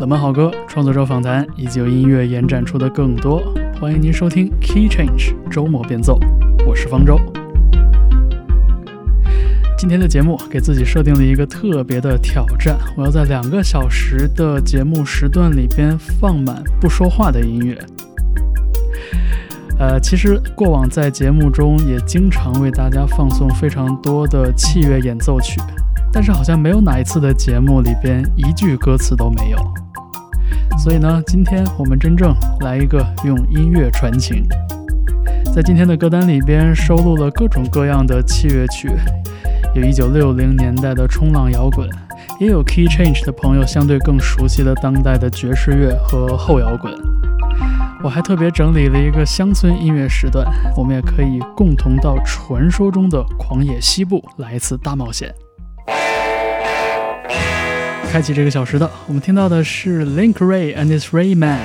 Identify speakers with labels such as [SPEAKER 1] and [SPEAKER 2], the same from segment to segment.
[SPEAKER 1] 冷门好歌、创作者访谈以及由音乐延展出的更多，欢迎您收听 Key Change 周末变奏。我是方舟。今天的节目给自己设定了一个特别的挑战，我要在两个小时的节目时段里边放满不说话的音乐。呃，其实过往在节目中也经常为大家放送非常多的器乐演奏曲，但是好像没有哪一次的节目里边一句歌词都没有。所以呢，今天我们真正来一个用音乐传情，在今天的歌单里边收录了各种各样的器乐曲，有一九六零年代的冲浪摇滚，也有 Key Change 的朋友相对更熟悉的当代的爵士乐和后摇滚。我还特别整理了一个乡村音乐时段，我们也可以共同到传说中的狂野西部来一次大冒险。开启这个小时的，我们听到的是 Link Ray and his Ray Man，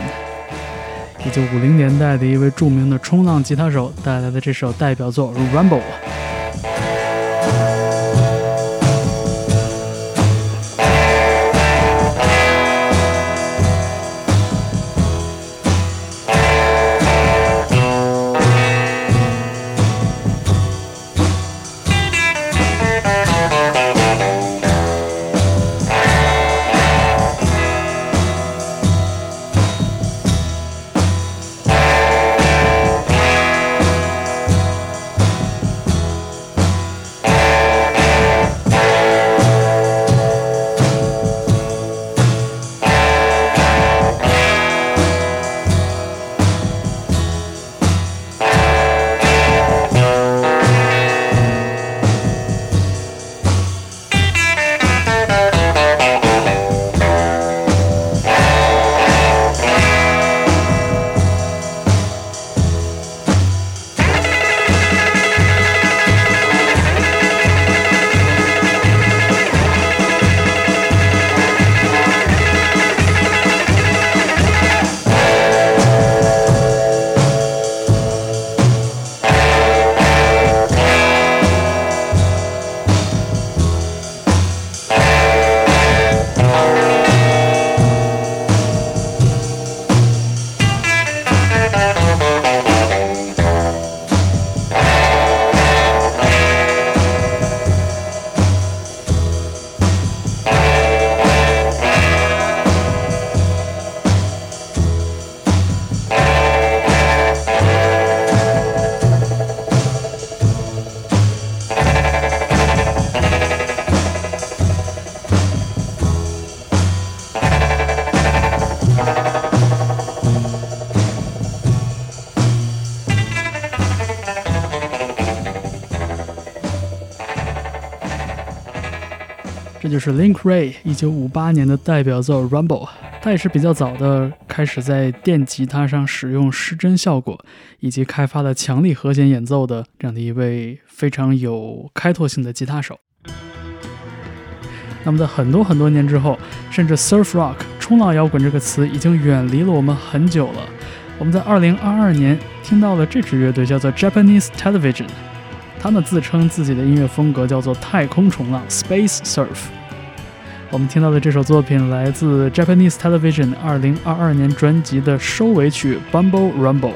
[SPEAKER 1] 一九五零年代的一位著名的冲浪吉他手带来的这首代表作《Rumble》。就是 Link Ray 一九五八年的代表作 Rumble，他也是比较早的开始在电吉他上使用失真效果，以及开发了强力和弦演奏的这样的一位非常有开拓性的吉他手。那么在很多很多年之后，甚至 Surf Rock 冲浪摇滚这个词已经远离了我们很久了。我们在二零二二年听到了这支乐队叫做 Japanese Television，他们自称自己的音乐风格叫做太空冲浪 Space Surf。我们听到的这首作品来自 Japanese Television 二零二二年专辑的收尾曲《Bumble Rumble》。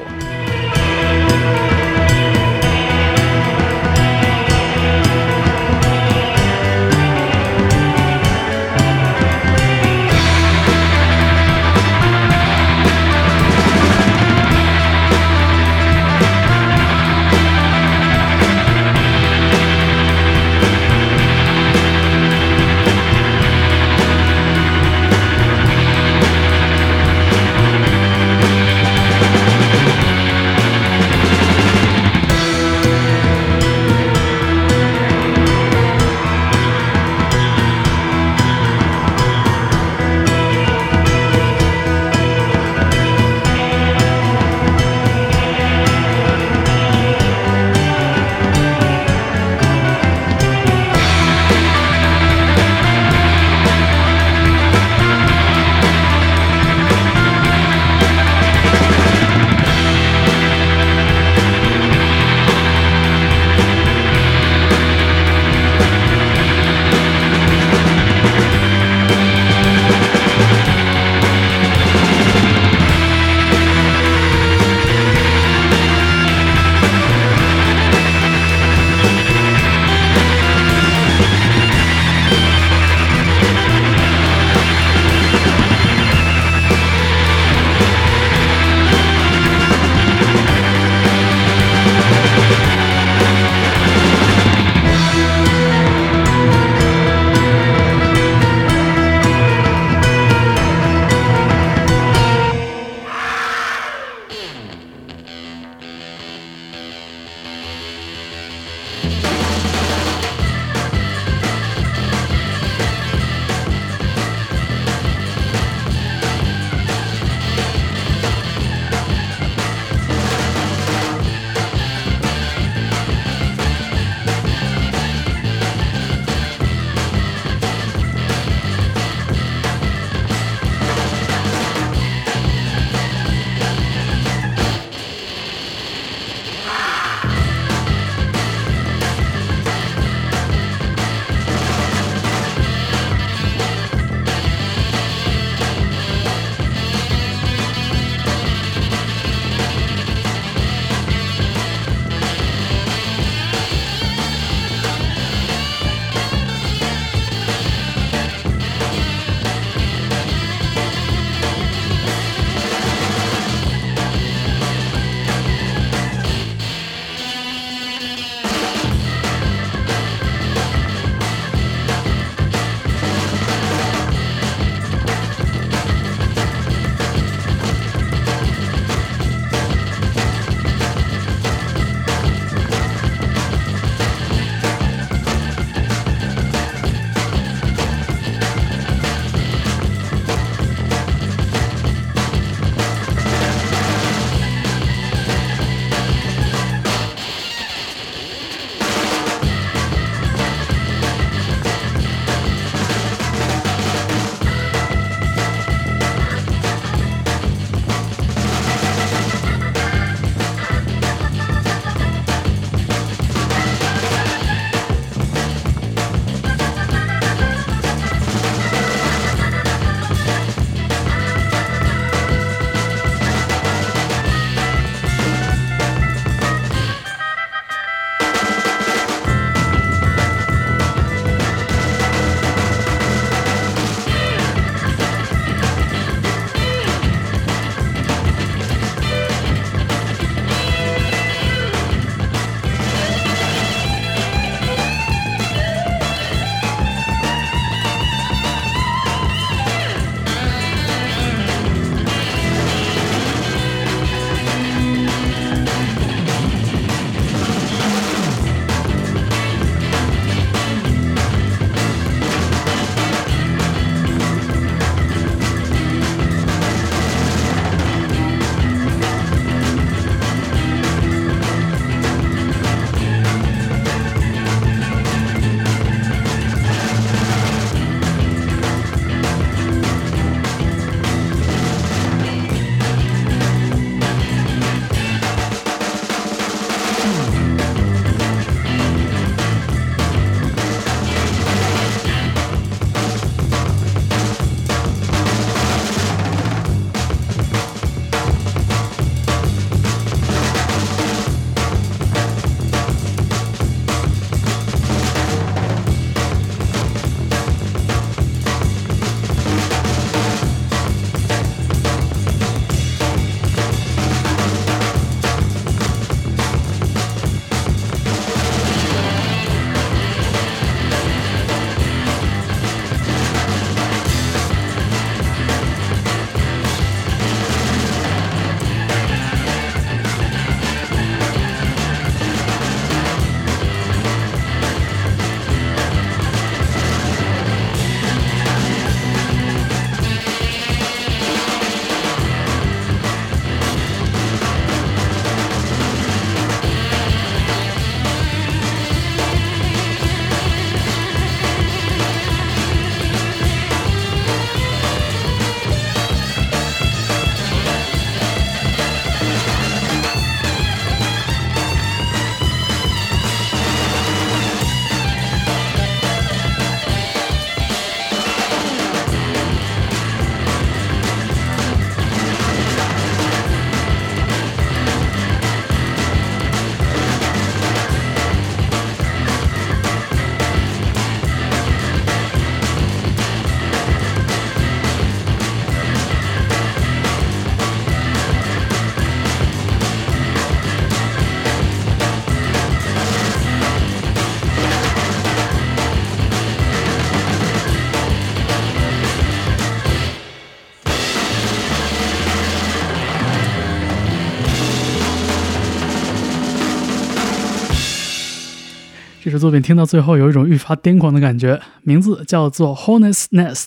[SPEAKER 1] 这作品听到最后有一种愈发癫狂的感觉，名字叫做《Hornet's Nest》，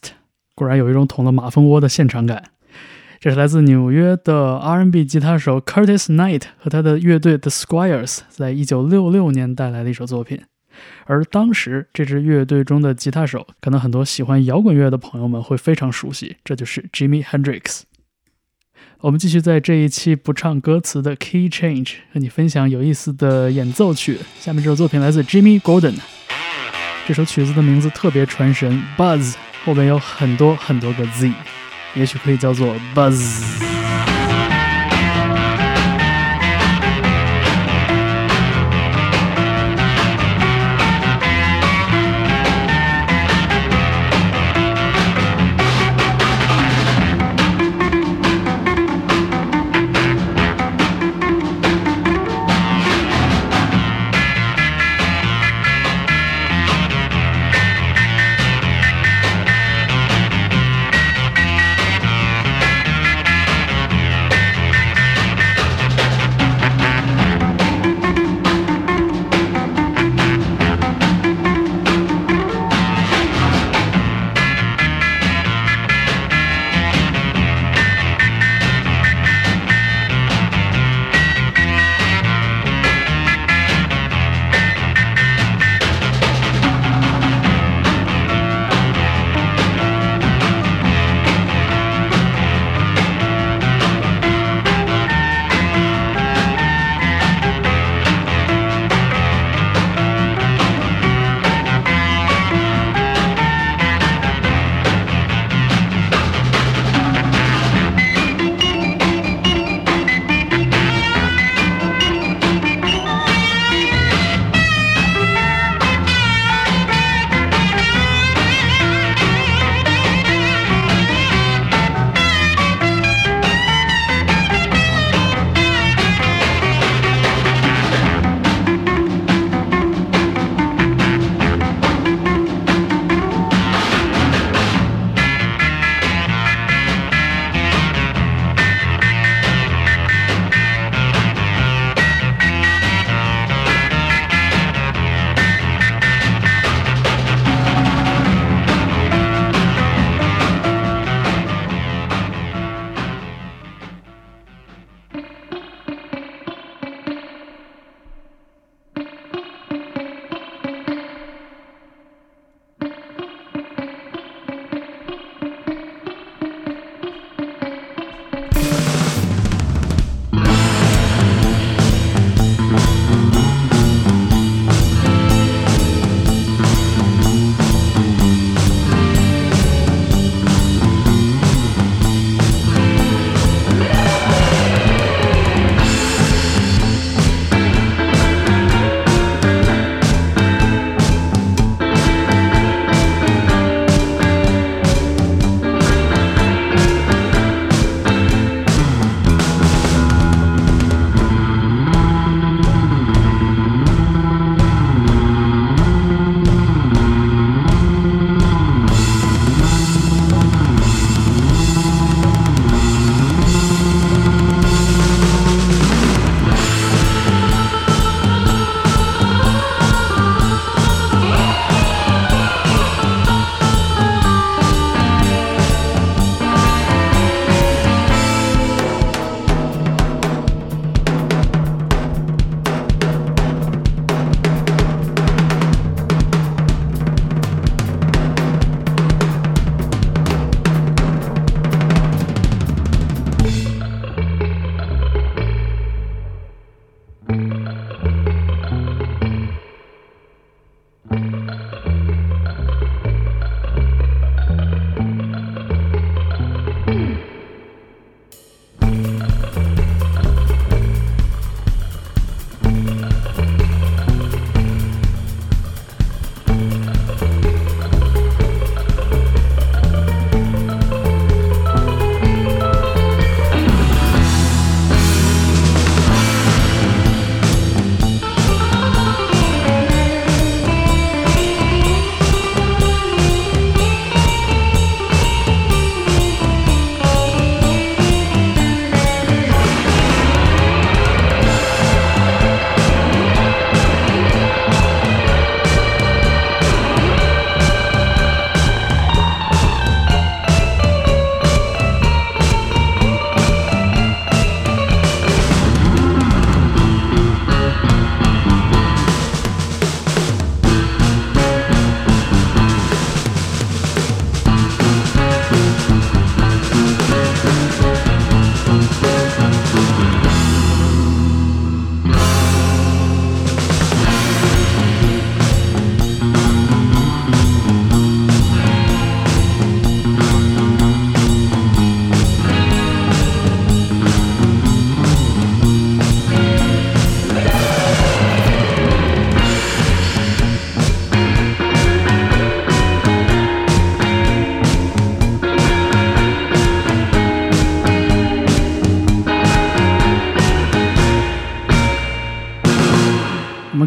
[SPEAKER 1] 果然有一种捅了马蜂窝的现场感。这是来自纽约的 R&B 吉他手 Curtis Knight 和他的乐队 The Squires 在一九六六年带来的一首作品。而当时这支乐队中的吉他手，可能很多喜欢摇滚乐的朋友们会非常熟悉，这就是 Jimmy Hendrix。我们继续在这一期不唱歌词的 Key Change 和你分享有意思的演奏曲。下面这首作品来自 Jimmy Gordon，这首曲子的名字特别传神，Buzz 后面有很多很多个 Z，也许可以叫做 Buzz。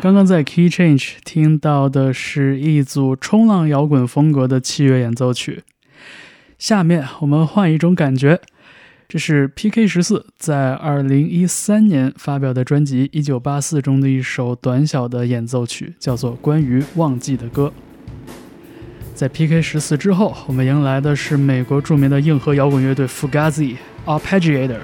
[SPEAKER 1] 刚刚在 Key Change 听到的是一组冲浪摇滚风格的器乐演奏曲。下面我们换一种感觉，这是 P.K. 十四在二零一三年发表的专辑《一九八四》中的一首短小的演奏曲，叫做《关于忘记的歌》。在 P.K. 十四之后，我们迎来的是美国著名的硬核摇滚乐队 Fugazi Arpeggiator。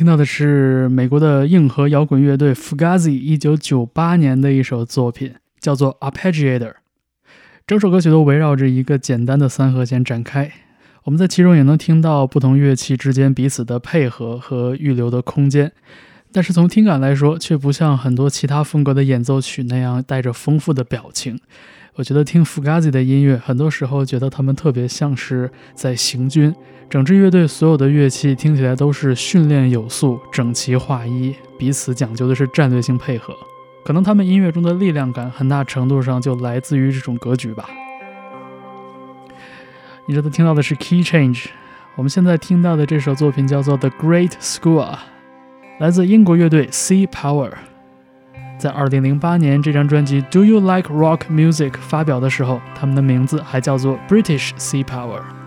[SPEAKER 1] 听到的是美国的硬核摇滚乐队 Fugazi 一九九八年的一首作品，叫做 Arpeggiator。整首歌曲都围绕着一个简单的三和弦展开，我们在其中也能听到不同乐器之间彼此的配合和预留的空间。但是从听感来说，却不像很多其他风格的演奏曲那样带着丰富的表情。我觉得听 Fugazi 的音乐，很多时候觉得他们特别像是在行军，整支乐队所有的乐器听起来都是训练有素、整齐划一，彼此讲究的是战略性配合。可能他们音乐中的力量感，很大程度上就来自于这种格局吧。你这次听到的是 Key Change，我们现在听到的这首作品叫做 The Great School，来自英国乐队 Sea Power。在二零零八年这张专辑 Do You Like Rock Music 发表的时候，他们的名字还叫做 British Sea Power。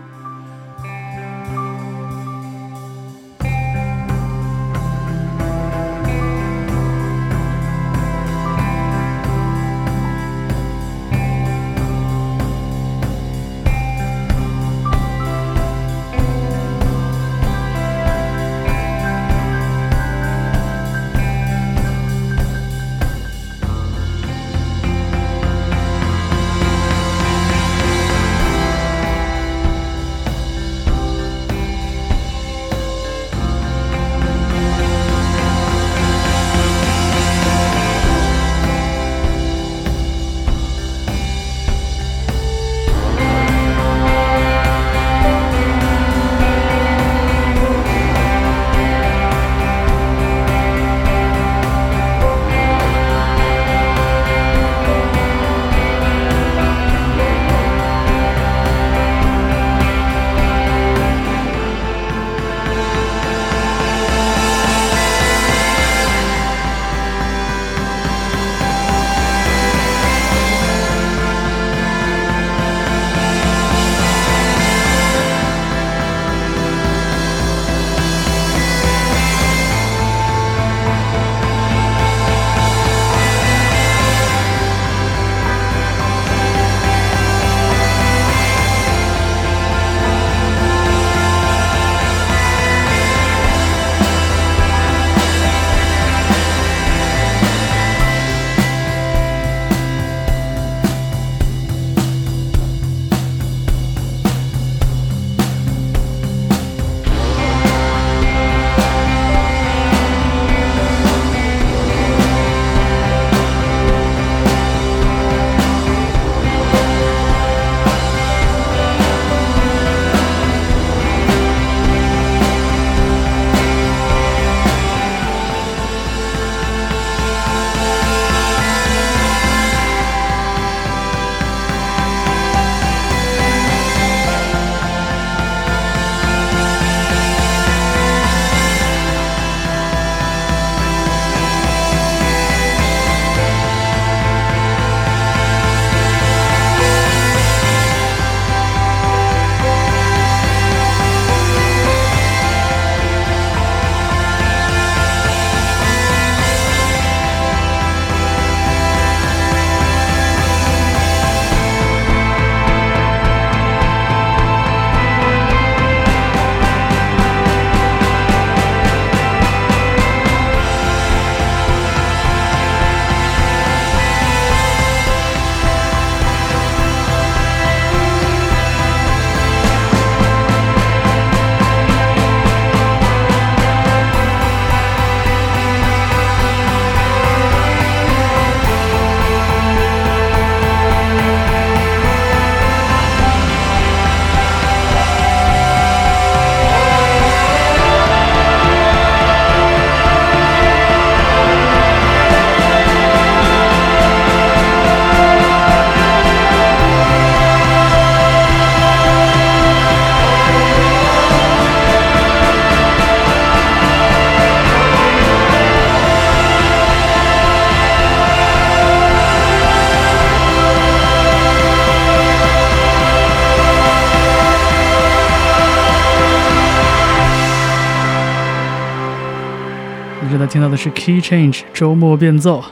[SPEAKER 1] 听到的是 Key Change 周末变奏。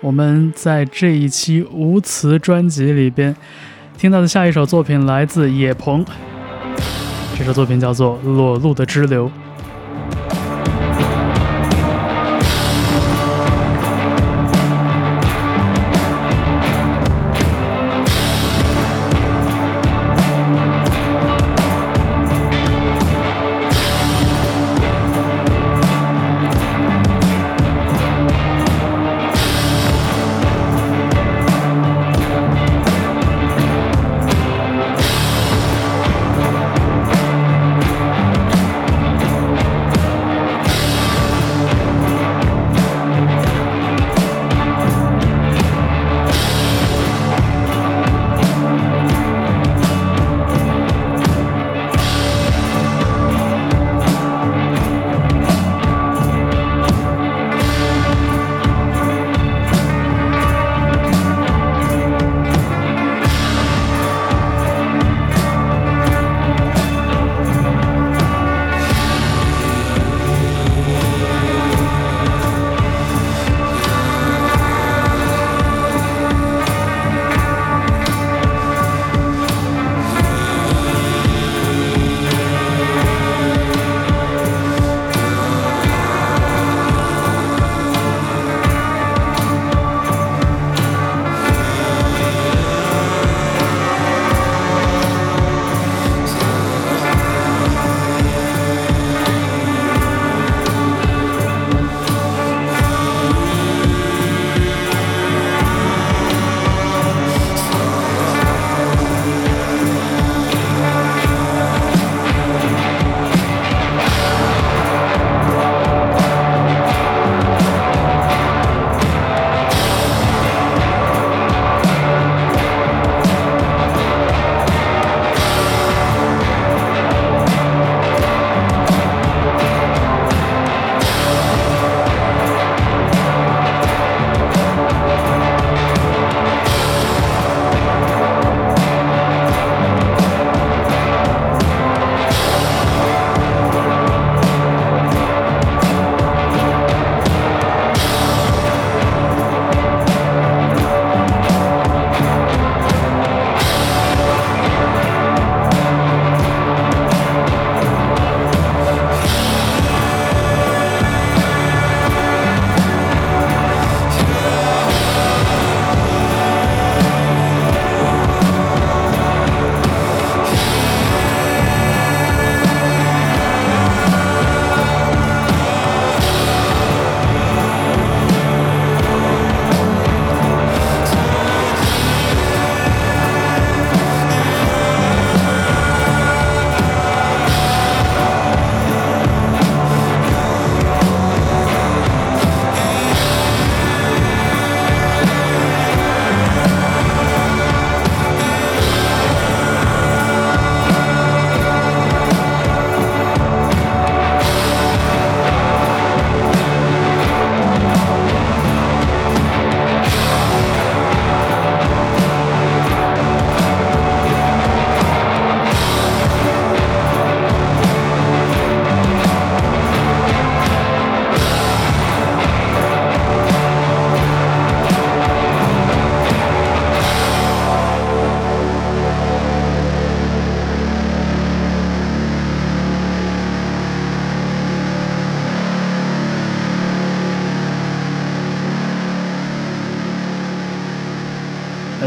[SPEAKER 1] 我们在这一期无词专辑里边听到的下一首作品来自野鹏，这首作品叫做《裸露的支流》。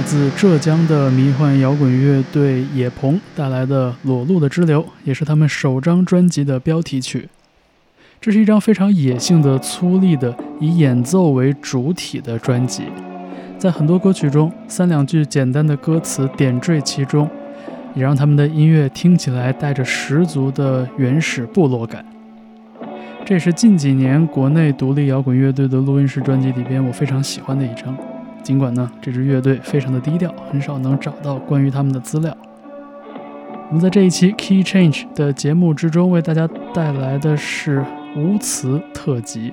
[SPEAKER 1] 自浙江的迷幻摇滚乐队野鹏带来的《裸露的支流》，也是他们首张专辑的标题曲。这是一张非常野性的、粗粝的、以演奏为主体的专辑。在很多歌曲中，三两句简单的歌词点缀其中，也让他们的音乐听起来带着十足的原始部落感。这也是近几年国内独立摇滚乐队的录音室专辑里边我非常喜欢的一张。尽管呢，这支乐队非常的低调，很少能找到关于他们的资料。我们在这一期 Key Change 的节目之中，为大家带来的是无词特辑。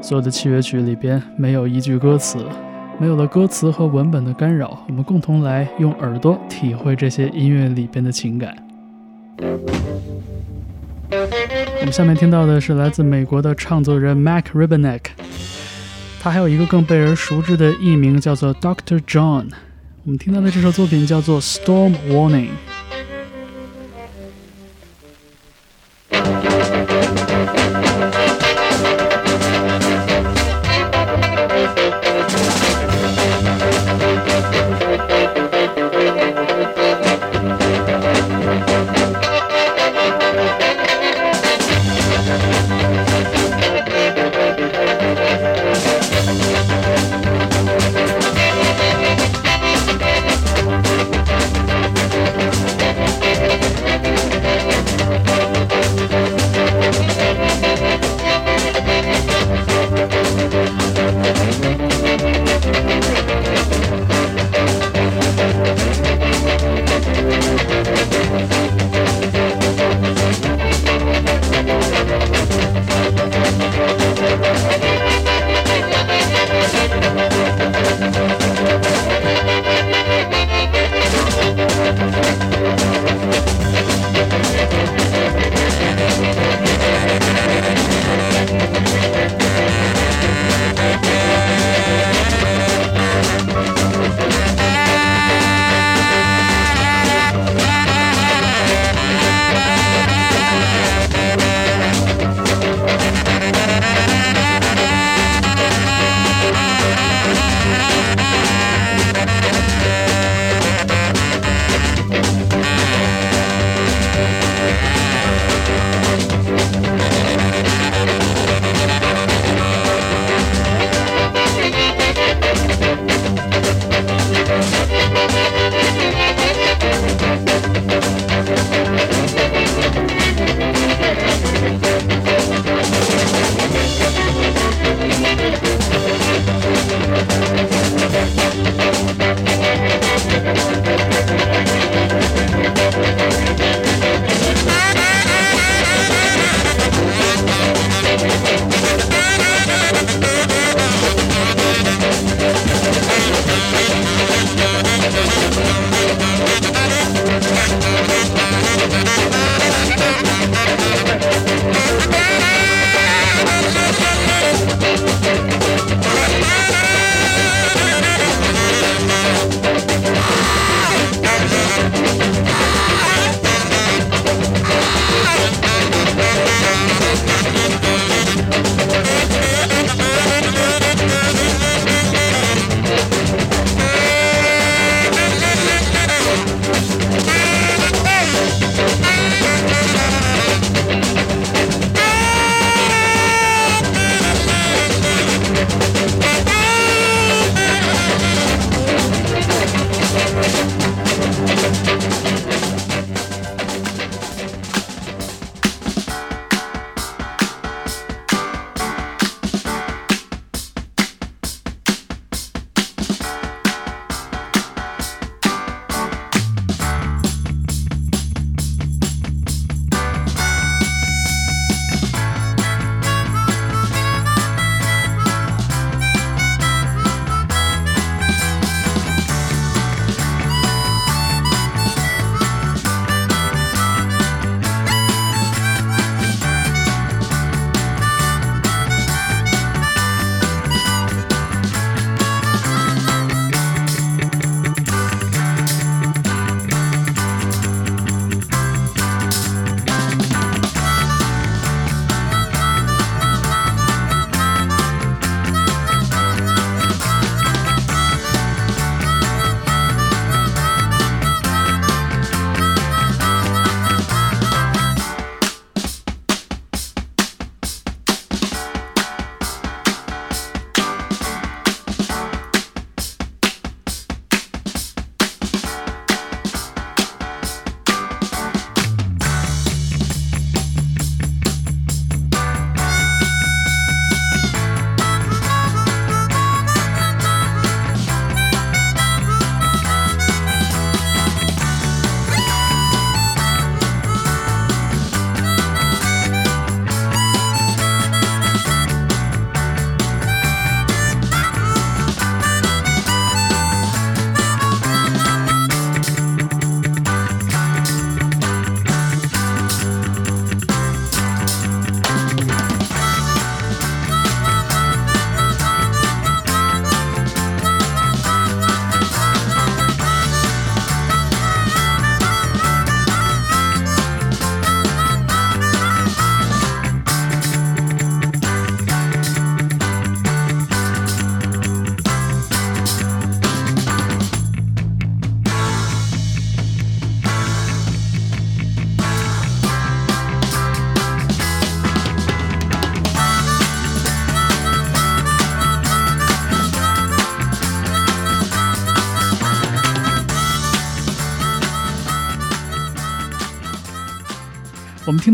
[SPEAKER 1] 所有的器乐曲里边没有一句歌词，没有了歌词和文本的干扰，我们共同来用耳朵体会这些音乐里边的情感。我们下面听到的是来自美国的唱作人 Mac Ribenek，他还有一个更被人熟知的艺名叫做 Doctor John。我们听到的这首作品叫做 Storm Warning。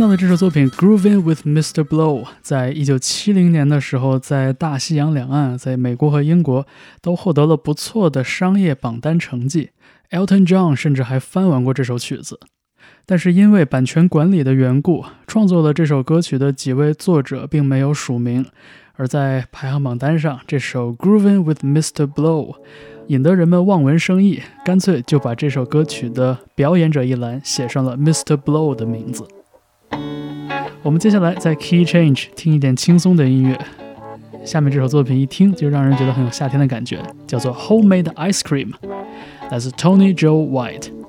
[SPEAKER 1] 到的这首作品《Grooving with Mr. Blow》在一九七零年的时候，在大西洋两岸，在美国和英国都获得了不错的商业榜单成绩。Elton John 甚至还翻完过这首曲子。但是因为版权管理的缘故，创作了这首歌曲的几位作者并没有署名。而在排行榜单上，这首《Grooving with Mr. Blow》引得人们望文生义，干脆就把这首歌曲的表演者一栏写上了 Mr. Blow 的名字。我们接下来在 Key Change 听一点轻松的音乐。下面这首作品一听就让人觉得很有夏天的感觉，叫做 Homemade Ice Cream，来自 Tony Joe White。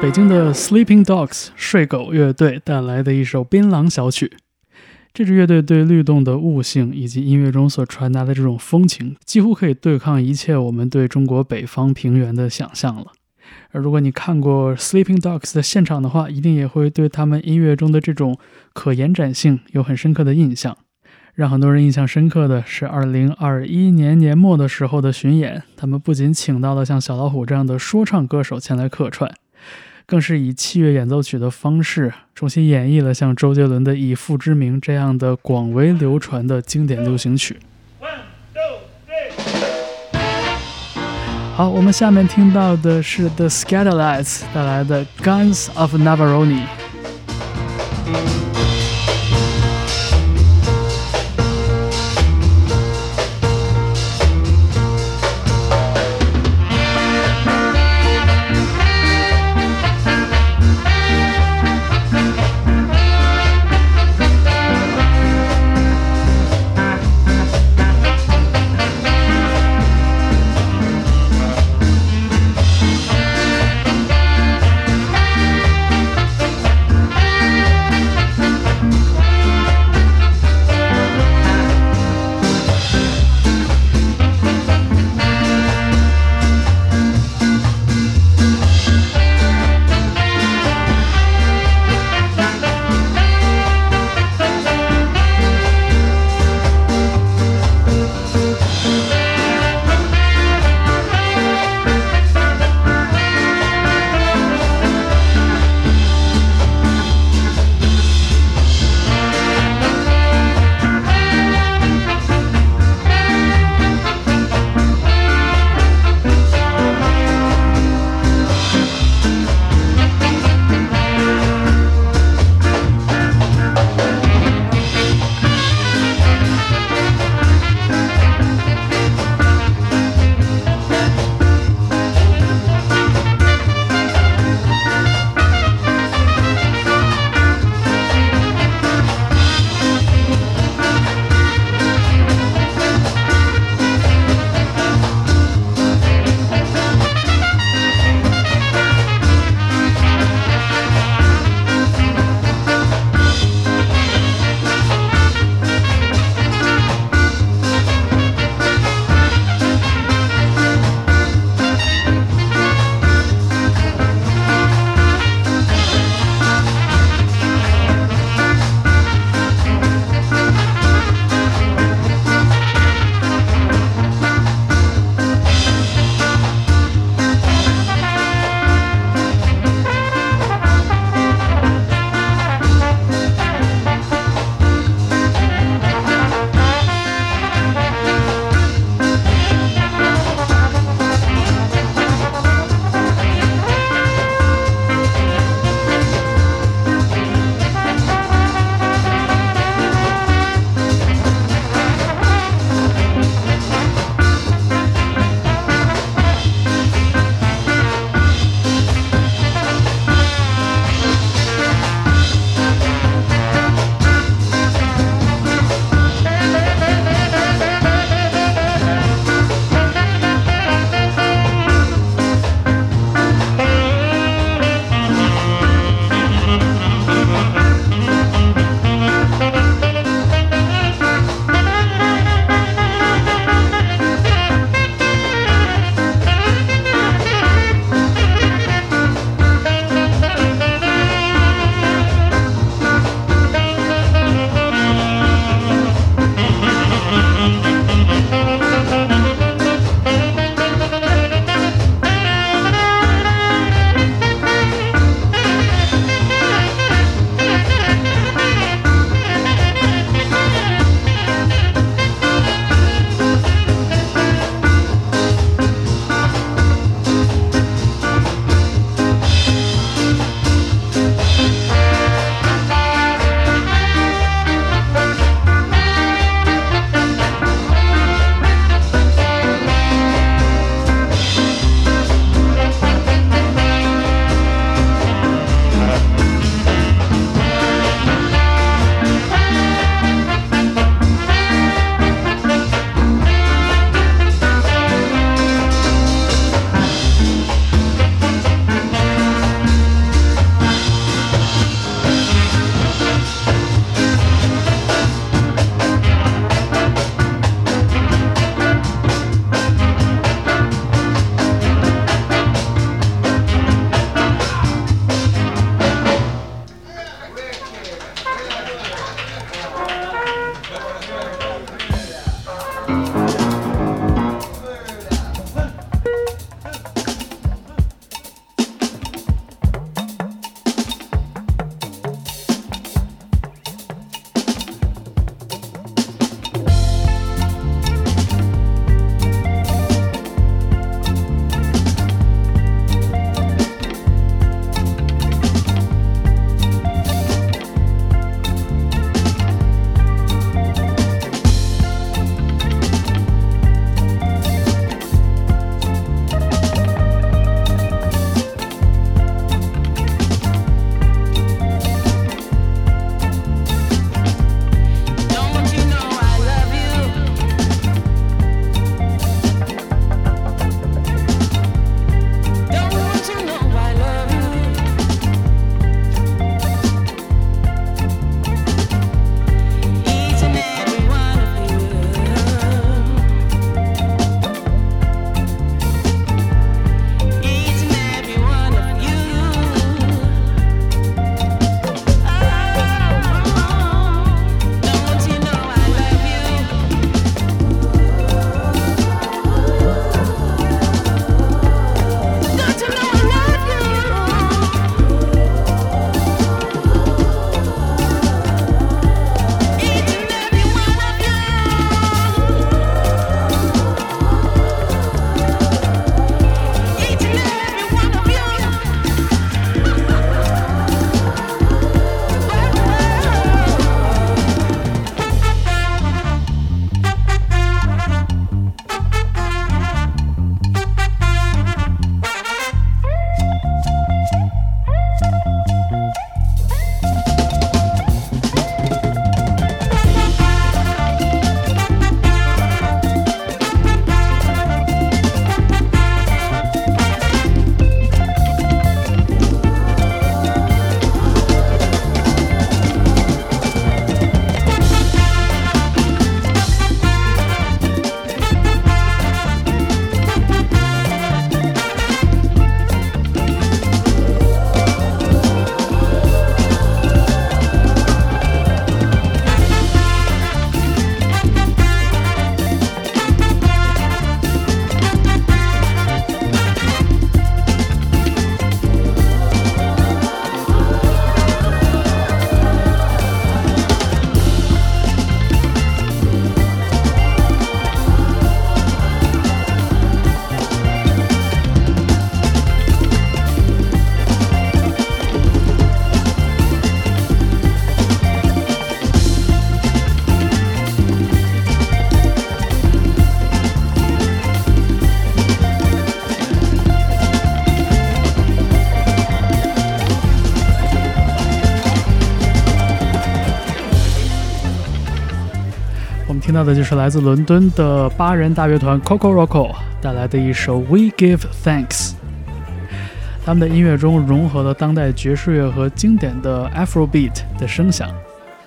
[SPEAKER 1] 北京的 Sleeping Dogs 睡狗乐队带来的一首《槟榔小曲》。这支乐队对律动的悟性以及音乐中所传达的这种风情，几乎可以对抗一切我们对中国北方平原的想象了。而如果你看过 Sleeping Dogs 的现场的话，一定也会对他们音乐中的这种可延展性有很深刻的印象。让很多人印象深刻的是2021年年末的时候的巡演，他们不仅请到了像小老虎这样的说唱歌手前来客串，更是以器乐演奏曲的方式重新演绎了像周杰伦的《以父之名》这样的广为流传的经典流行曲。好，我们下面听到的是 The Scatterlights 带来的《Guns of Navarone》。到的就是来自伦敦的八人大乐团 Coco Roco 带来的一首《We Give Thanks》。他们的音乐中融合了当代爵士乐和经典的 Afrobeat 的声响。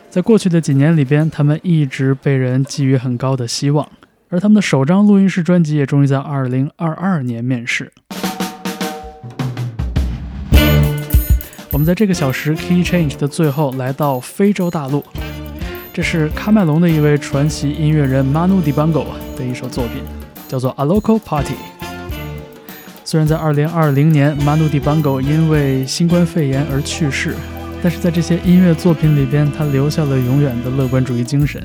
[SPEAKER 1] 在过去的几年里边，他们一直被人寄予很高的希望，而他们的首张录音室专辑也终于在2022年面世。我们在这个小时 Key Change 的最后来到非洲大陆。这是喀麦隆的一位传奇音乐人 Manu Dibango 的一首作品，叫做《A Local Party》。虽然在2020年 Manu Dibango 因为新冠肺炎而去世，但是在这些音乐作品里边，他留下了永远的乐观主义精神。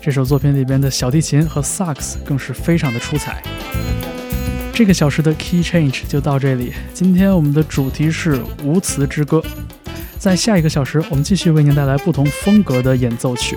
[SPEAKER 1] 这首作品里边的小提琴和萨克斯更是非常的出彩。这个小时的 Key Change 就到这里。今天我们的主题是无词之歌。在下一个小时，我们继续为您带来不同风格的演奏曲。